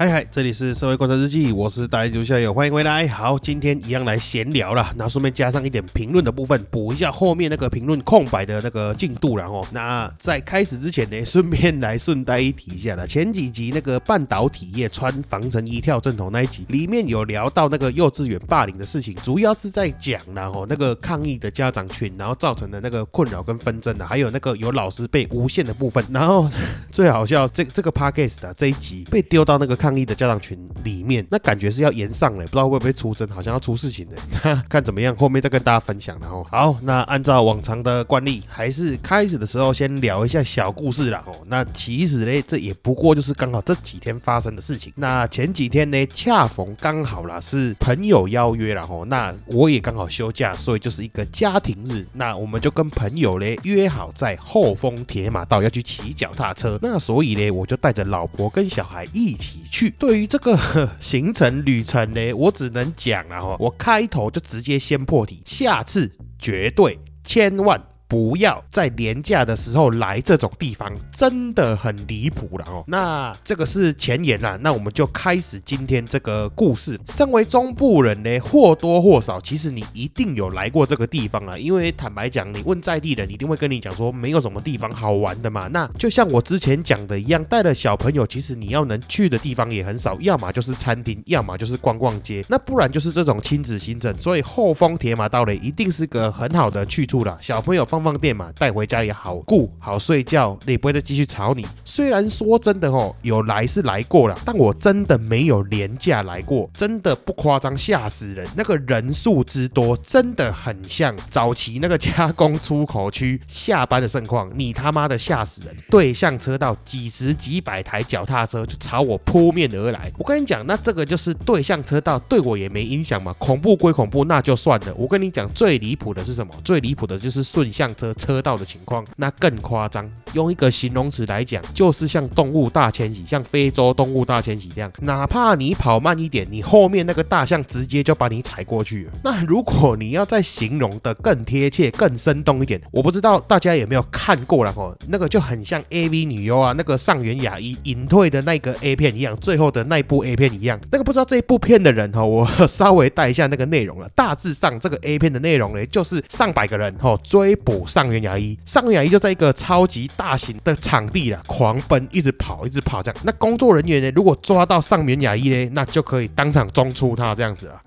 嗨嗨，这里是社会观察日记，我是大家校友，欢迎回来。好，今天一样来闲聊了，那顺便加上一点评论的部分，补一下后面那个评论空白的那个进度然后，那在开始之前呢，顺便来顺带一提一下了。前几集那个半导体业穿防尘衣跳正头那一集，里面有聊到那个幼稚园霸凌的事情，主要是在讲然后那个抗议的家长群，然后造成的那个困扰跟纷争的，还有那个有老师被诬陷的部分。然后最好笑，这这个 podcast 的这一集被丢到那个看。抗议的家长群里面，那感觉是要延上了，不知道会不会出征，好像要出事情的，看怎么样，后面再跟大家分享。然后，好，那按照往常的惯例，还是开始的时候先聊一下小故事啦。哦，那其实呢，这也不过就是刚好这几天发生的事情。那前几天呢，恰逢刚好啦，是朋友邀约了哦，那我也刚好休假，所以就是一个家庭日。那我们就跟朋友呢约好在后丰铁马道要去骑脚踏车。那所以呢，我就带着老婆跟小孩一起去。去对于这个 行程旅程呢，我只能讲了哈，我开头就直接先破题，下次绝对千万。不要在廉价的时候来这种地方，真的很离谱了哦。那这个是前言啦，那我们就开始今天这个故事。身为中部人呢，或多或少，其实你一定有来过这个地方啊。因为坦白讲，你问在地人，一定会跟你讲说，没有什么地方好玩的嘛。那就像我之前讲的一样，带了小朋友，其实你要能去的地方也很少，要么就是餐厅，要么就是逛逛街，那不然就是这种亲子行程。所以后丰铁马道呢，一定是个很好的去处了。小朋友放。放放电嘛，带回家也好顾好睡觉，也不会再继续吵你。虽然说真的哦，有来是来过了，但我真的没有廉价来过，真的不夸张，吓死人。那个人数之多，真的很像早期那个加工出口区下班的盛况。你他妈的吓死人！对向车道几十几百台脚踏车就朝我扑面而来。我跟你讲，那这个就是对向车道，对我也没影响嘛。恐怖归恐怖，那就算了。我跟你讲，最离谱的是什么？最离谱的就是顺向。车车道的情况，那更夸张。用一个形容词来讲，就是像动物大迁徙，像非洲动物大迁徙这样。哪怕你跑慢一点，你后面那个大象直接就把你踩过去。那如果你要再形容的更贴切、更生动一点，我不知道大家有没有看过了哦，那个就很像 A V 女优啊，那个上原雅一隐退的那个 A 片一样，最后的那部 A 片一样。那个不知道这一部片的人哈，我稍微带一下那个内容了。大致上这个 A 片的内容呢，就是上百个人哈追捕上元牙医，上元牙医就在一个超级大型的场地了，狂奔，一直跑，一直跑这样。那工作人员呢，如果抓到上元牙医呢，那就可以当场中出他这样子了。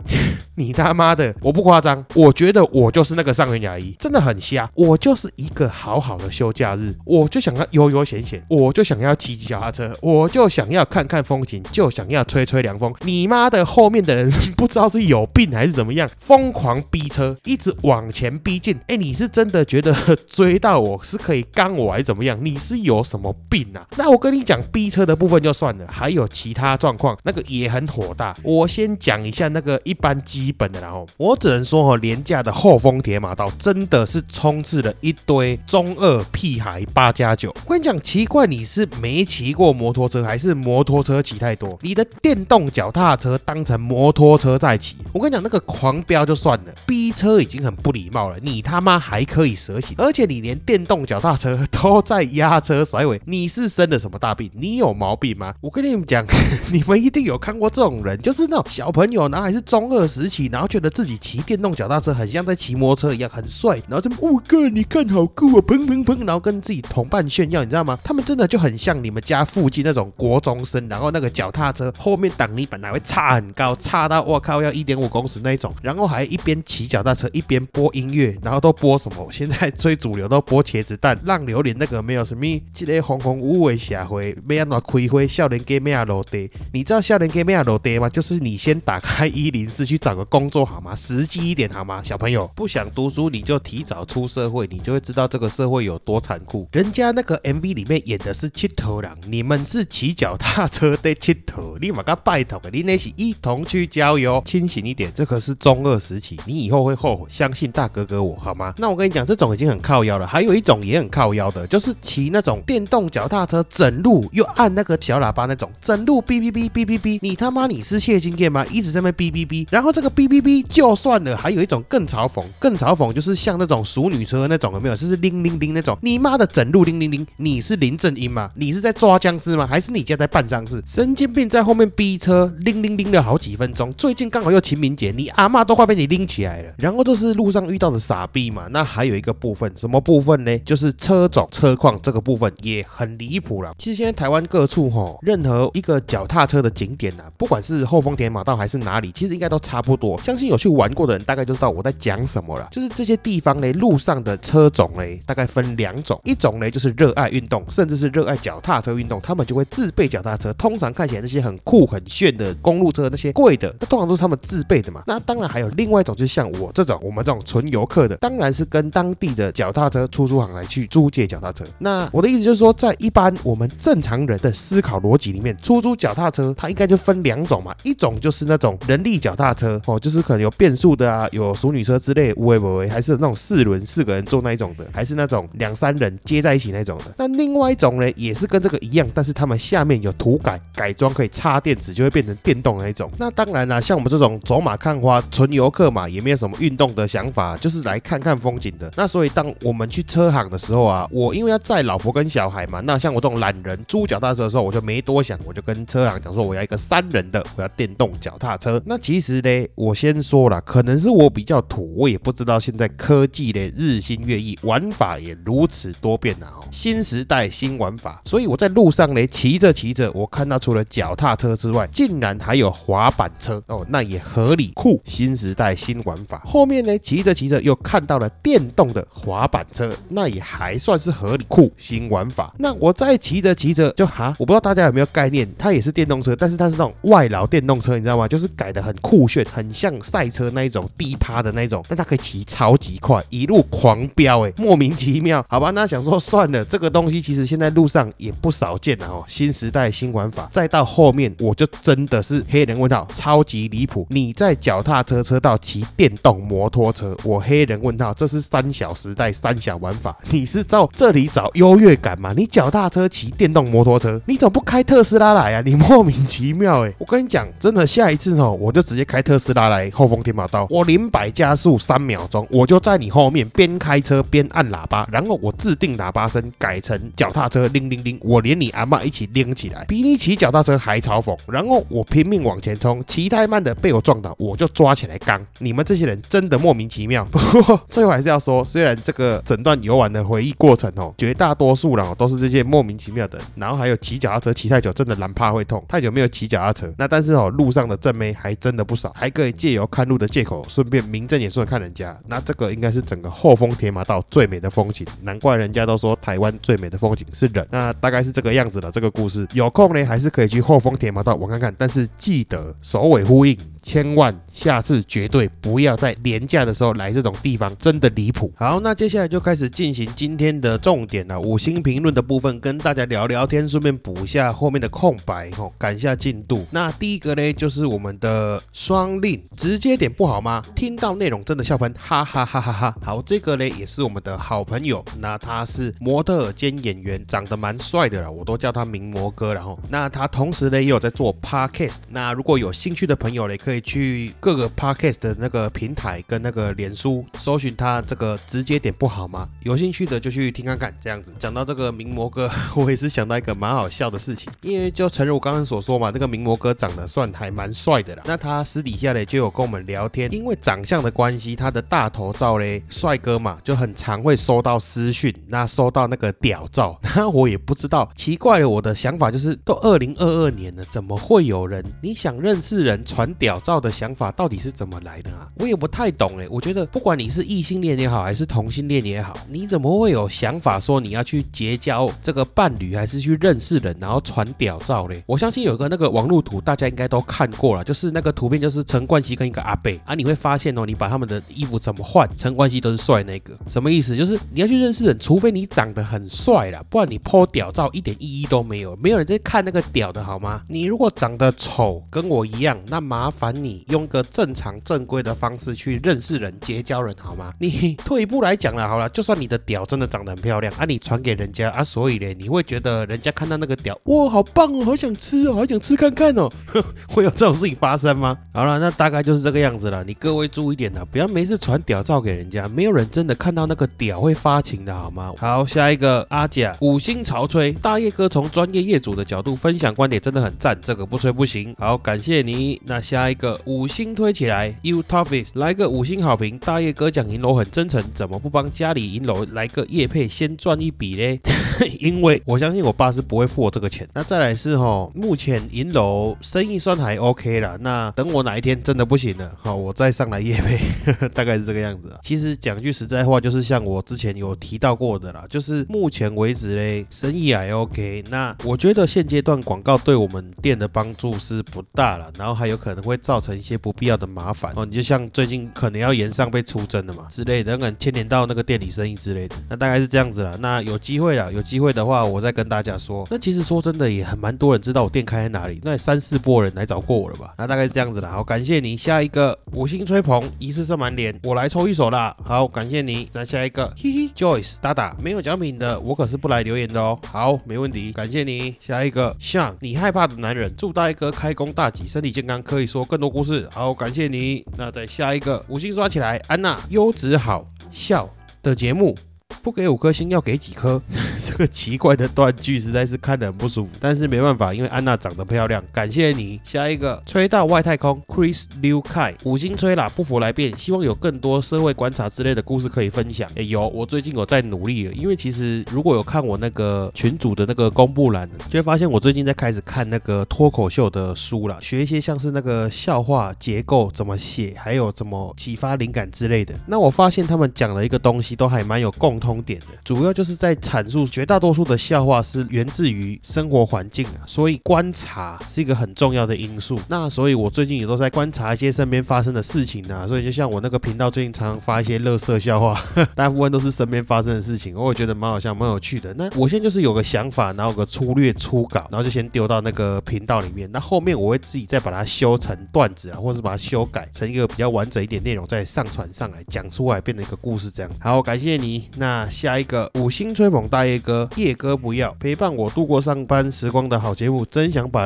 你他妈的，我不夸张，我觉得我就是那个上元牙医，真的很瞎。我就是一个好好的休假日，我就想要悠悠闲闲，我就想要骑骑脚踏车，我就想要看看风景，就想要吹吹凉风。你妈的，后面的人不知道是有病还是怎么样，疯狂逼车，一直往前逼近。哎，你是真的觉得？追到我是可以刚我还是怎么样？你是有什么病啊？那我跟你讲逼车的部分就算了，还有其他状况，那个也很火大。我先讲一下那个一般机本的，然后我只能说哈，廉价的后丰铁马道真的是充斥了一堆中二屁孩八加九。我跟你讲，奇怪你是没骑过摩托车，还是摩托车骑太多？你的电动脚踏车当成摩托车在骑？我跟你讲，那个狂飙就算了，逼车已经很不礼貌了，你他妈还可以蛇行。而且你连电动脚踏车都在压车甩尾，你是生了什么大病？你有毛病吗？我跟你们讲，你们一定有看过这种人，就是那种小朋友，然后还是中二时期，然后觉得自己骑电动脚踏车很像在骑摩托车一样，很帅，然后这么，哦哥，你看好酷啊，砰砰砰，然后跟自己同伴炫耀，你知道吗？他们真的就很像你们家附近那种国中生，然后那个脚踏车后面挡泥板还会插很高，插到我靠要一点五公尺那一种，然后还一边骑脚踏车一边播音乐，然后都播什么？现在 最主流都播茄子蛋、浪榴莲那个没有什么，这个红红五的社会，要安怎开会？少年给咩落地？你知道少年给咩落地吗？就是你先打开一零四去找个工作好吗？实际一点好吗？小朋友不想读书，你就提早出社会，你就会知道这个社会有多残酷。人家那个 MV 里面演的是七头狼，你们是骑脚踏车的七头，立马个拜托，你那是一同去郊游，清醒一点，这可是中二时期，你以后会后悔。相信大哥哥我好吗？那我跟你讲，这种已经很靠腰了，还有一种也很靠腰的，就是骑那种电动脚踏车，整路又按那个小喇叭那种，整路哔哔哔哔哔哔，你他妈你是谢金燕吗？一直在那哔哔哔，然后这个哔哔哔就算了，还有一种更嘲讽，更嘲讽就是像那种熟女车那种有没有？就是铃铃铃那种，你妈的整路铃铃铃，你是林正英吗？你是在抓僵尸吗？还是你家在办丧事？神经病在后面逼车，铃铃铃了好几分钟。最近刚好又清明节，你阿妈都快被你拎起来了。然后这是路上遇到的傻逼嘛？那还有一个部分，什么部分呢？就是车种车况这个部分也很离谱了。其实现在台湾各处吼，任何一个脚踏车的景点呐，不管是后丰田马道还是哪里，其实应该都差不。多相信有去玩过的人，大概就知道我在讲什么了。就是这些地方呢，路上的车种呢，大概分两种，一种呢就是热爱运动，甚至是热爱脚踏车运动，他们就会自备脚踏车。通常看起来那些很酷很炫的公路车，那些贵的，那通常都是他们自备的嘛。那当然还有另外一种，就是像我这种，我们这种纯游客的，当然是跟当地的脚踏车出租行来去租借脚踏车。那我的意思就是说，在一般我们正常人的思考逻辑里面，出租脚踏车它应该就分两种嘛，一种就是那种人力脚踏车哦，就是可能有变速的啊，有熟女车之类，无为不为，还是那种四轮四个人坐那一种的，还是那种两三人接在一起那种的。那另外一种呢，也是跟这个一样，但是他们下面有涂改改装，可以插电池，就会变成电动那一种。那当然啦，像我们这种走马看花纯游客嘛，也没有什么运动的想法，就是来看看风景的。那所以当我们去车行的时候啊，我因为要载老婆跟小孩嘛，那像我这种懒人租脚踏车的时候，我就没多想，我就跟车行讲说，我要一个三人的，我要电动脚踏车。那其实呢，我先说了，可能是我比较土，我也不知道现在科技的日新月异，玩法也如此多变啊！哦，新时代新玩法，所以我在路上呢骑着骑着，我看到除了脚踏车之外，竟然还有滑板车哦，那也合理酷。新时代新玩法，后面呢骑着骑着又看到了电动的滑板车，那也还算是合理酷新玩法。那我再骑着骑着就哈，我不知道大家有没有概念，它也是电动车，但是它是那种外劳电动车，你知道吗？就是改的很酷炫，很像赛车那一种低趴的那种，但它可以骑超级快，一路狂飙，哎，莫名其妙，好吧？那想说算了，这个东西其实现在路上也不少见了哦。新时代新玩法，再到后面我就真的是黑人问号，超级离谱！你在脚踏车车道骑电动摩托车，我黑人问号，这是三小时代三小玩法，你是照这里找优越感吗？你脚踏车骑电动摩托车，你怎么不开特斯拉来啊？你莫名其妙哎！我跟你讲，真的下一次哦，我就直接开特斯拉来后风天马道，我零百加速三秒钟，我就在你后面边开车边按喇叭，然后我制定喇叭声改成脚踏车铃铃铃，我连你阿妈一起拎起来，比你骑脚踏车还嘲讽。然后我拼命往前冲，骑太慢的被我撞倒，我就抓起来刚。你们这些人真的莫名其妙。不过最后还是要说，虽然这个整段游玩的回忆过程哦，绝大多数人哦都是这些莫名其妙的，然后还有骑脚踏车骑太久真的难怕会痛，太久没有骑脚踏车，那但是哦路上的正妹还真的不少，还可以借由看路的借口，顺便名正言顺的看人家。那这个应该是整个后丰铁马道最美的风景，难怪人家都说台湾最美的风景是人。那大概是这个样子的这个故事，有空呢还是可以去后丰铁马道玩看看，但是记得首尾呼应。千万下次绝对不要在廉价的时候来这种地方，真的离谱。好，那接下来就开始进行今天的重点了，五星评论的部分，跟大家聊聊天，顺便补一下后面的空白，吼，赶一下进度。那第一个呢，就是我们的双令，直接点不好吗？听到内容真的笑喷，哈哈哈哈哈。好，这个呢也是我们的好朋友，那他是模特兼演员，长得蛮帅的了，我都叫他名模哥。然后，那他同时呢也有在做 podcast，那如果有兴趣的朋友呢，可以。可以去各个 podcast 的那个平台跟那个脸书搜寻他这个直接点不好吗？有兴趣的就去听看看。这样子讲到这个名模哥，我也是想到一个蛮好笑的事情，因为就诚如我刚刚所说嘛，这个名模哥长得算还蛮帅的啦。那他私底下呢就有跟我们聊天，因为长相的关系，他的大头照嘞，帅哥嘛，就很常会收到私讯，那收到那个屌照，那我也不知道，奇怪了，我的想法就是，都二零二二年了，怎么会有人你想认识人传屌？照的想法到底是怎么来的啊？我也不太懂哎。我觉得不管你是异性恋也好，还是同性恋也好，你怎么会有想法说你要去结交这个伴侣，还是去认识人，然后传屌照嘞？我相信有个那个网络图，大家应该都看过了，就是那个图片就是陈冠希跟一个阿贝啊，你会发现哦，你把他们的衣服怎么换，陈冠希都是帅那个，什么意思？就是你要去认识人，除非你长得很帅啦，不然你泼屌照一点意义都没有，没有人在看那个屌的好吗？你如果长得丑，跟我一样，那麻烦你用个正常正规的方式去认识人、结交人，好吗？你退一步来讲了，好了，就算你的屌真的长得很漂亮啊，你传给人家啊，所以呢，你会觉得人家看到那个屌，哇，好棒哦，好想吃哦，好想吃看看哦，会有这种事情发生吗？好了，那大概就是这个样子了。你各位注意点了，不要没事传屌照给人家，没有人真的看到那个屌会发情的好吗？好，下一个阿甲五星潮吹大叶哥从专业业主的角度分享观点真的很赞，这个不吹不行。好，感谢你。那下一个五星推起来，You t o p i s 来个五星好评。大叶哥讲银楼很真诚，怎么不帮家里银楼来个叶配先赚一笔嘞？因为我相信我爸是不会付我这个钱。那再来是哈，目前银楼生意算还 OK 了。那等我哪一天真的不行了，好，我再上来叶配，大概是这个样子。其实讲句实在话，就是像我之前有提到过的啦，就是目前为止嘞，生意还 OK。那我觉得现阶段广告对我们店的帮助是不大了，然后还有可能会造造成一些不必要的麻烦哦。你就像最近可能要延上被出征的嘛之类的，可能牵连到那个店里生意之类的。那大概是这样子了。那有机会了，有机会的话，我再跟大家说。那其实说真的，也很蛮多人知道我店开在哪里，那三四波人来找过我了吧？那大概是这样子了。好，感谢你。下一个五星吹捧，一次射满脸，我来抽一手啦。好，感谢你。那下一个，嘿嘿，Joyce，打打，没有奖品的，我可是不来留言的哦。好，没问题，感谢你。下一个，像你害怕的男人，祝大一哥开工大吉，身体健康，可以说更多故事。好，感谢你。那在下一个，五星刷起来，安娜，优质好笑的节目。不给五颗星，要给几颗？这个奇怪的断句实在是看得很不舒服。但是没办法，因为安娜长得漂亮。感谢你。下一个，吹到外太空，Chris Liu Kai，五星吹啦，不服来辩。希望有更多社会观察之类的故事可以分享。哎，有，我最近有在努力了。因为其实如果有看我那个群主的那个公布栏，就会发现我最近在开始看那个脱口秀的书了，学一些像是那个笑话结构怎么写，还有怎么启发灵感之类的。那我发现他们讲了一个东西都还蛮有共。通点的主要就是在阐述绝大多数的笑话是源自于生活环境啊，所以观察是一个很重要的因素。那所以我最近也都在观察一些身边发生的事情啊，所以就像我那个频道最近常常发一些乐色笑话，大部分都是身边发生的事情，我也觉得蛮好笑、蛮有趣的。那我现在就是有个想法，然后有个粗略初稿，然后就先丢到那个频道里面。那后面我会自己再把它修成段子啊，或者是把它修改成一个比较完整一点内容，再上传上来讲出来，变成一个故事这样。好，感谢你。那那下一个五星吹捧大叶哥，叶哥不要陪伴我度过上班时光的好节目，真想把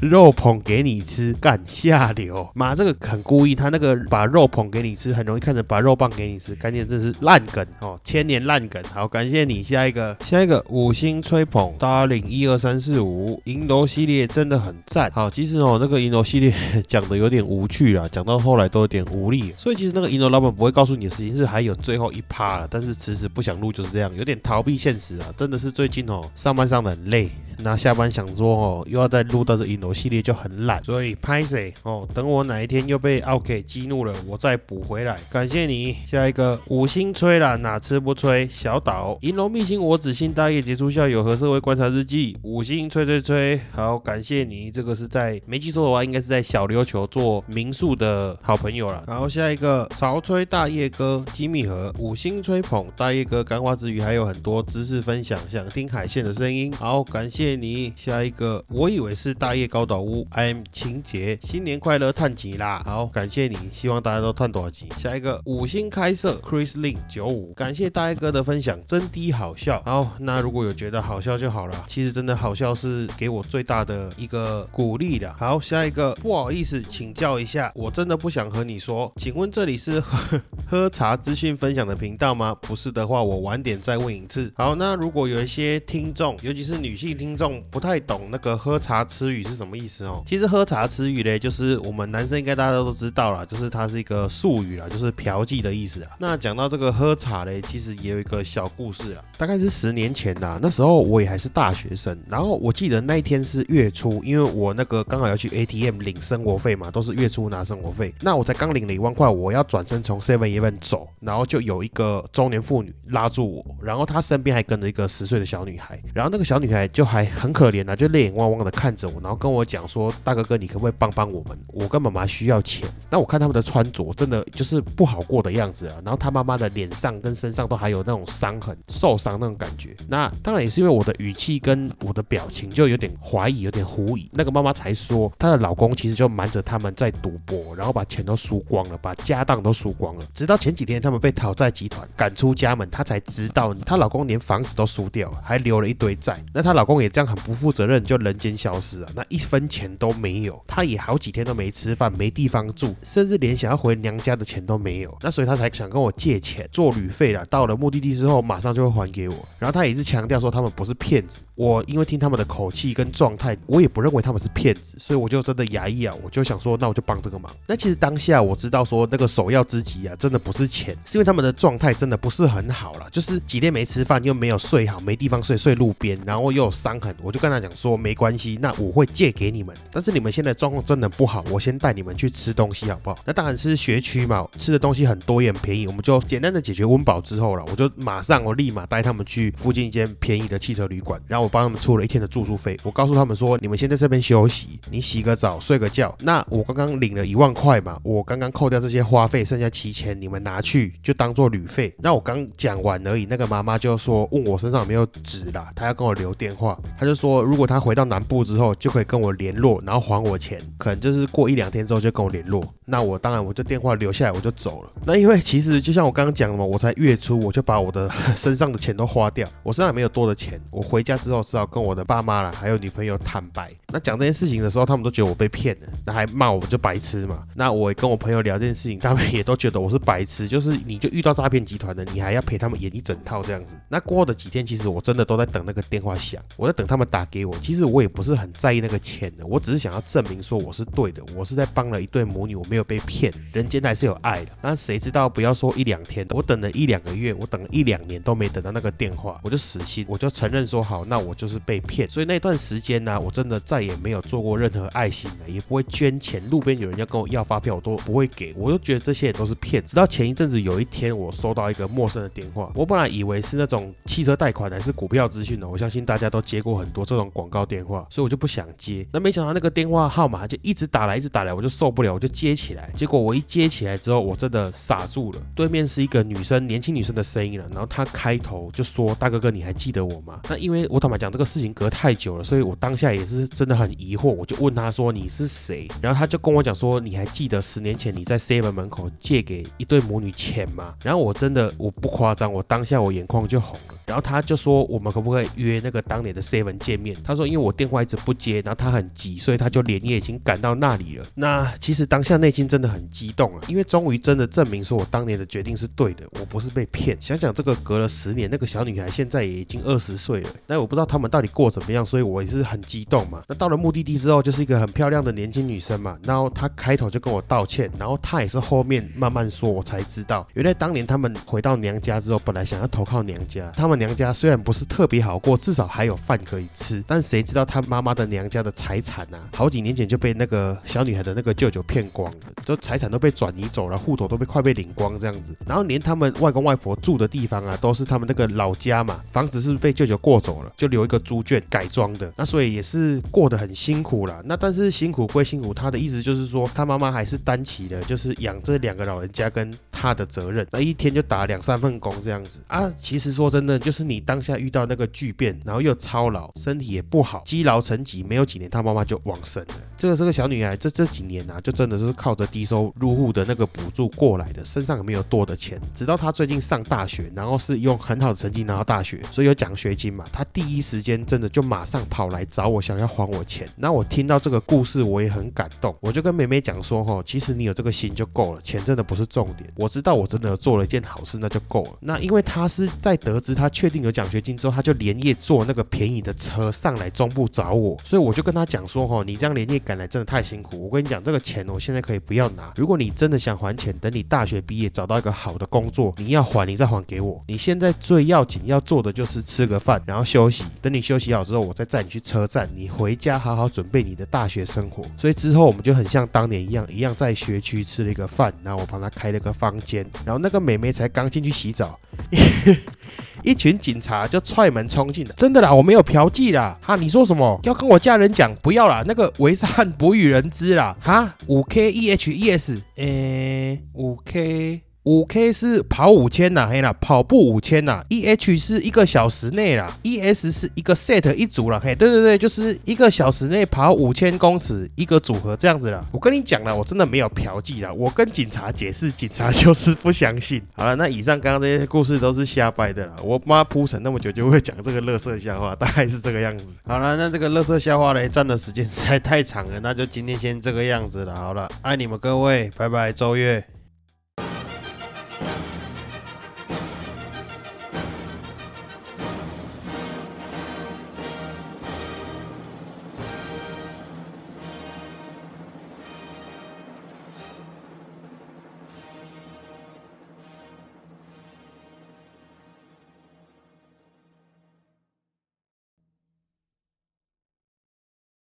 肉捧给你吃，干下流！妈，这个很故意，他那个把肉捧给你吃，很容易看成把肉棒给你吃，感觉这是烂梗哦，千年烂梗。好，感谢你。下一个，下一个五星吹捧 Darling 一二三四五银楼系列真的很赞。好，其实哦，那个银楼系列讲的有点无趣啊，讲到后来都有点无力，所以其实那个银楼老板不会告诉你的事情是还有最后一趴了，但是。迟迟不想录就是这样，有点逃避现实啊！真的是最近哦，上班上的很累。那下班想说哦，又要再录到这影楼系列就很懒，所以拍谁哦？等我哪一天又被 OK 激怒了，我再补回来。感谢你，下一个五星吹了，哪次不吹？小岛银龙秘辛，我只信大业杰出校友和社会观察日记，五星吹吹吹。好，感谢你，这个是在没记错的话，应该是在小琉球做民宿的好朋友了。然后下一个潮吹大叶哥机密盒，五星吹捧大叶哥干花之余还有很多知识分享，想听海线的声音。好，感谢。你下一个，我以为是大业高岛屋，I'm 情节，新年快乐，探集啦！好，感谢你，希望大家都探多少集。下一个五星开设，Chris Lin 九五，感谢大哥的分享，真滴好笑。好，那如果有觉得好笑就好了，其实真的好笑是给我最大的一个鼓励的。好，下一个不好意思请教一下，我真的不想和你说，请问这里是 喝茶资讯分享的频道吗？不是的话，我晚点再问一次。好，那如果有一些听众，尤其是女性听。众不太懂那个喝茶吃语是什么意思哦？其实喝茶吃鱼嘞，就是我们男生应该大家都知道了，就是它是一个术语啦，就是嫖妓的意思啊。那讲到这个喝茶嘞，其实也有一个小故事啊，大概是十年前呐，那时候我也还是大学生，然后我记得那一天是月初，因为我那个刚好要去 ATM 领生活费嘛，都是月初拿生活费。那我才刚领了一万块，我要转身从 Seven Eleven 走，然后就有一个中年妇女拉住我，然后她身边还跟着一个十岁的小女孩，然后那个小女孩就还很可怜啊，就泪眼汪汪的看着我，然后跟跟我讲说：“大哥哥，你可不可以帮帮我们？我跟妈妈需要钱。”那我看他们的穿着真的就是不好过的样子啊，然后他妈妈的脸上跟身上都还有那种伤痕，受伤那种感觉。那当然也是因为我的语气跟我的表情就有点怀疑，有点狐疑。那个妈妈才说，她的老公其实就瞒着他们在赌博，然后把钱都输光了，把家当都输光了。直到前几天他们被讨债集团赶出家门，她才知道她老公连房子都输掉了，还留了一堆债。那她老公也这样很不负责任，就人间消失了，那一分钱都没有。她也好几天都没吃饭，没地方住，甚至连想要回娘家的钱都没有。那所以她才想跟我借钱做旅费了。到了目的地之后，马上就会还给我。然后她也是强调说他们不是骗子。我因为听他们的口气跟状态，我也不认为他们是骗子，所以我就真的牙抑啊，我就想说，那我就帮这个忙。那其实当下我知道说那个首要之急啊，真的不是钱，是因为他们的状态真的不是很好了，就是几天没吃饭，又没有睡好，没地方睡，睡路边，然后又有伤痕。我就跟他讲说，没关系，那我会借给你们，但是你们现在状况真的不好，我先带你们去吃东西好不好？那当然是学区嘛，吃的东西很多也很便宜，我们就简单的解决温饱之后了，我就马上我立马带他们去附近一间便宜的汽车旅馆，然后我帮他们出了一天的住宿费。我告诉他们说，你们先在这边休息，你洗个澡，睡个觉。那我刚刚领了一万块嘛，我刚刚扣掉这些花费，剩下七千，你们拿去就当做旅费。那我刚讲完而已，那个妈妈就说问我身上有没有纸啦，她要跟我留电话，她就说如果她回到南部之后就可以跟我联络，然后还我钱，可能就是过一两天之后就跟我联络。那我当然我就电话留下来，我就走了。那因为其实就像我刚刚讲的嘛，我才月初我就把我的身上的钱都花掉，我身上没有多的钱。我回家之后只好跟我的爸妈了，还有女朋友坦白。那讲这件事情的时候，他们都觉得我被骗了，那还骂我就白痴嘛。那我跟我朋友聊这件事情，他们也都觉得我是白痴，就是你就遇到诈骗集团的，你还要陪他们演一整套这样子。那过后的几天，其实我真的都在等那个电话响，我在等他们打给我。其实我也不是很在意那个钱的，我只是想要证明说我是对的，我是在帮了一对母女，我没有被骗。人间还是有爱的，但谁知道不要说一两天，我等了一两个月，我等了一两年都没等到那个电话，我就死心，我就承认说好，那我就是被骗。所以那段时间呢，我真的再也没有做过任何爱心了，也不会捐钱，路边有人要跟我要发票，我都不会给，我就觉得这些都是骗。直到前一阵子有一天，我收到一个陌生的电话，我本来以为是那种汽车贷款还是股票资讯的，我相信大家都接过很多这种广告电话，所以我就不想接。那没想到那个电话号码就一直打来，一直打来，我就受不了，我就接起来，结果我一接起来之后，我真的傻住了。对面是一个女生，年轻女生的声音了。然后她开头就说：“大哥哥，你还记得我吗？”那因为我坦白讲，这个事情隔太久了，所以我当下也是真的很疑惑。我就问她说：“你是谁？”然后她就跟我讲说：“你还记得十年前你在 seven 门口借给一对母女钱吗？”然后我真的我不夸张，我当下我眼眶就红了。然后她就说：“我们可不可以约那个当年的 seven 见面？”她说：“因为我电话一直不接，然后她很急，所以她就连夜已经赶到那里了。”那其实当下内心真的很激动啊，因为终于真的证明说我当年的决定是对的，我不是被骗。想想这个隔了十年，那个小女孩现在也已经二十岁了，但我不知道他们到底过怎么样，所以我也是很激动嘛。那到了目的地之后，就是一个很漂亮的年轻女生嘛，然后她开头就跟我道歉，然后她也是后面慢慢说，我才知道原来当年他们回到娘家之后，本来想要投靠娘家，他们娘家虽然不是特别好过，至少还有饭可以吃，但谁知道她妈妈的娘家的财产啊，好几年前就被那个小女孩的那个舅舅骗光了，就财产都被转移走了，户头都被快被领光这样子，然后连他们外公外婆住的地方啊，都是他们那个老家嘛，房子是被舅舅过走了，就留一个猪圈改装的，那所以也是过得很辛苦啦。那但是辛苦归辛苦，他的意思就是说，他妈妈还是担起了就是养这两个老人家跟他的责任，那一天就打两三份工这样子啊。其实说真的，就是你当下遇到那个巨变，然后又操劳，身体也不好，积劳成疾，没有几年他妈妈就往生了。这个这个小女孩，这这几年啊，就真的是靠着低收入户的那个补助过来的，身上也没有多的钱。直到她最近上大学，然后是用很好的成绩拿到大学，所以有奖学金嘛，她第一时间真的就马上跑来找我，想要还我钱。那我听到这个故事，我也很感动，我就跟妹妹讲说，哈，其实你有这个心就够了，钱真的不是重点。我知道我真的做了一件好事，那就够了。那因为她是在得知她确定有奖学金之后，她就连夜坐那个便宜的车上来中部找我，所以我就跟跟他讲说，哈，你这样连夜赶来真的太辛苦。我跟你讲，这个钱我现在可以不要拿。如果你真的想还钱，等你大学毕业找到一个好的工作，你要还，你再还给我。你现在最要紧要做的就是吃个饭，然后休息。等你休息好之后，我再载你去车站，你回家好好准备你的大学生活。所以之后我们就很像当年一样，一样在学区吃了一个饭，然后我帮他开了个房间，然后那个美眉才刚进去洗澡。一群警察就踹门冲进来，真的啦，我没有嫖妓啦，哈，你说什么？要跟我家人讲？不要啦，那个为善不与人知啦，哈，五 K E H E S，诶，五 K。五 K 是跑五千呐，嘿啦，跑步五千呐。E H 是一个小时内啦，E S 是一个 set 一组了，嘿，对对对，就是一个小时内跑五千公尺一个组合这样子啦。我跟你讲了，我真的没有嫖妓啦，我跟警察解释，警察就是不相信。好了，那以上刚刚这些故事都是瞎掰的啦，我妈铺陈那么久就会讲这个乐色笑话，大概是这个样子。好了，那这个乐色笑话嘞，占的时间实在太长了，那就今天先这个样子了。好了，爱你们各位，拜拜，周月。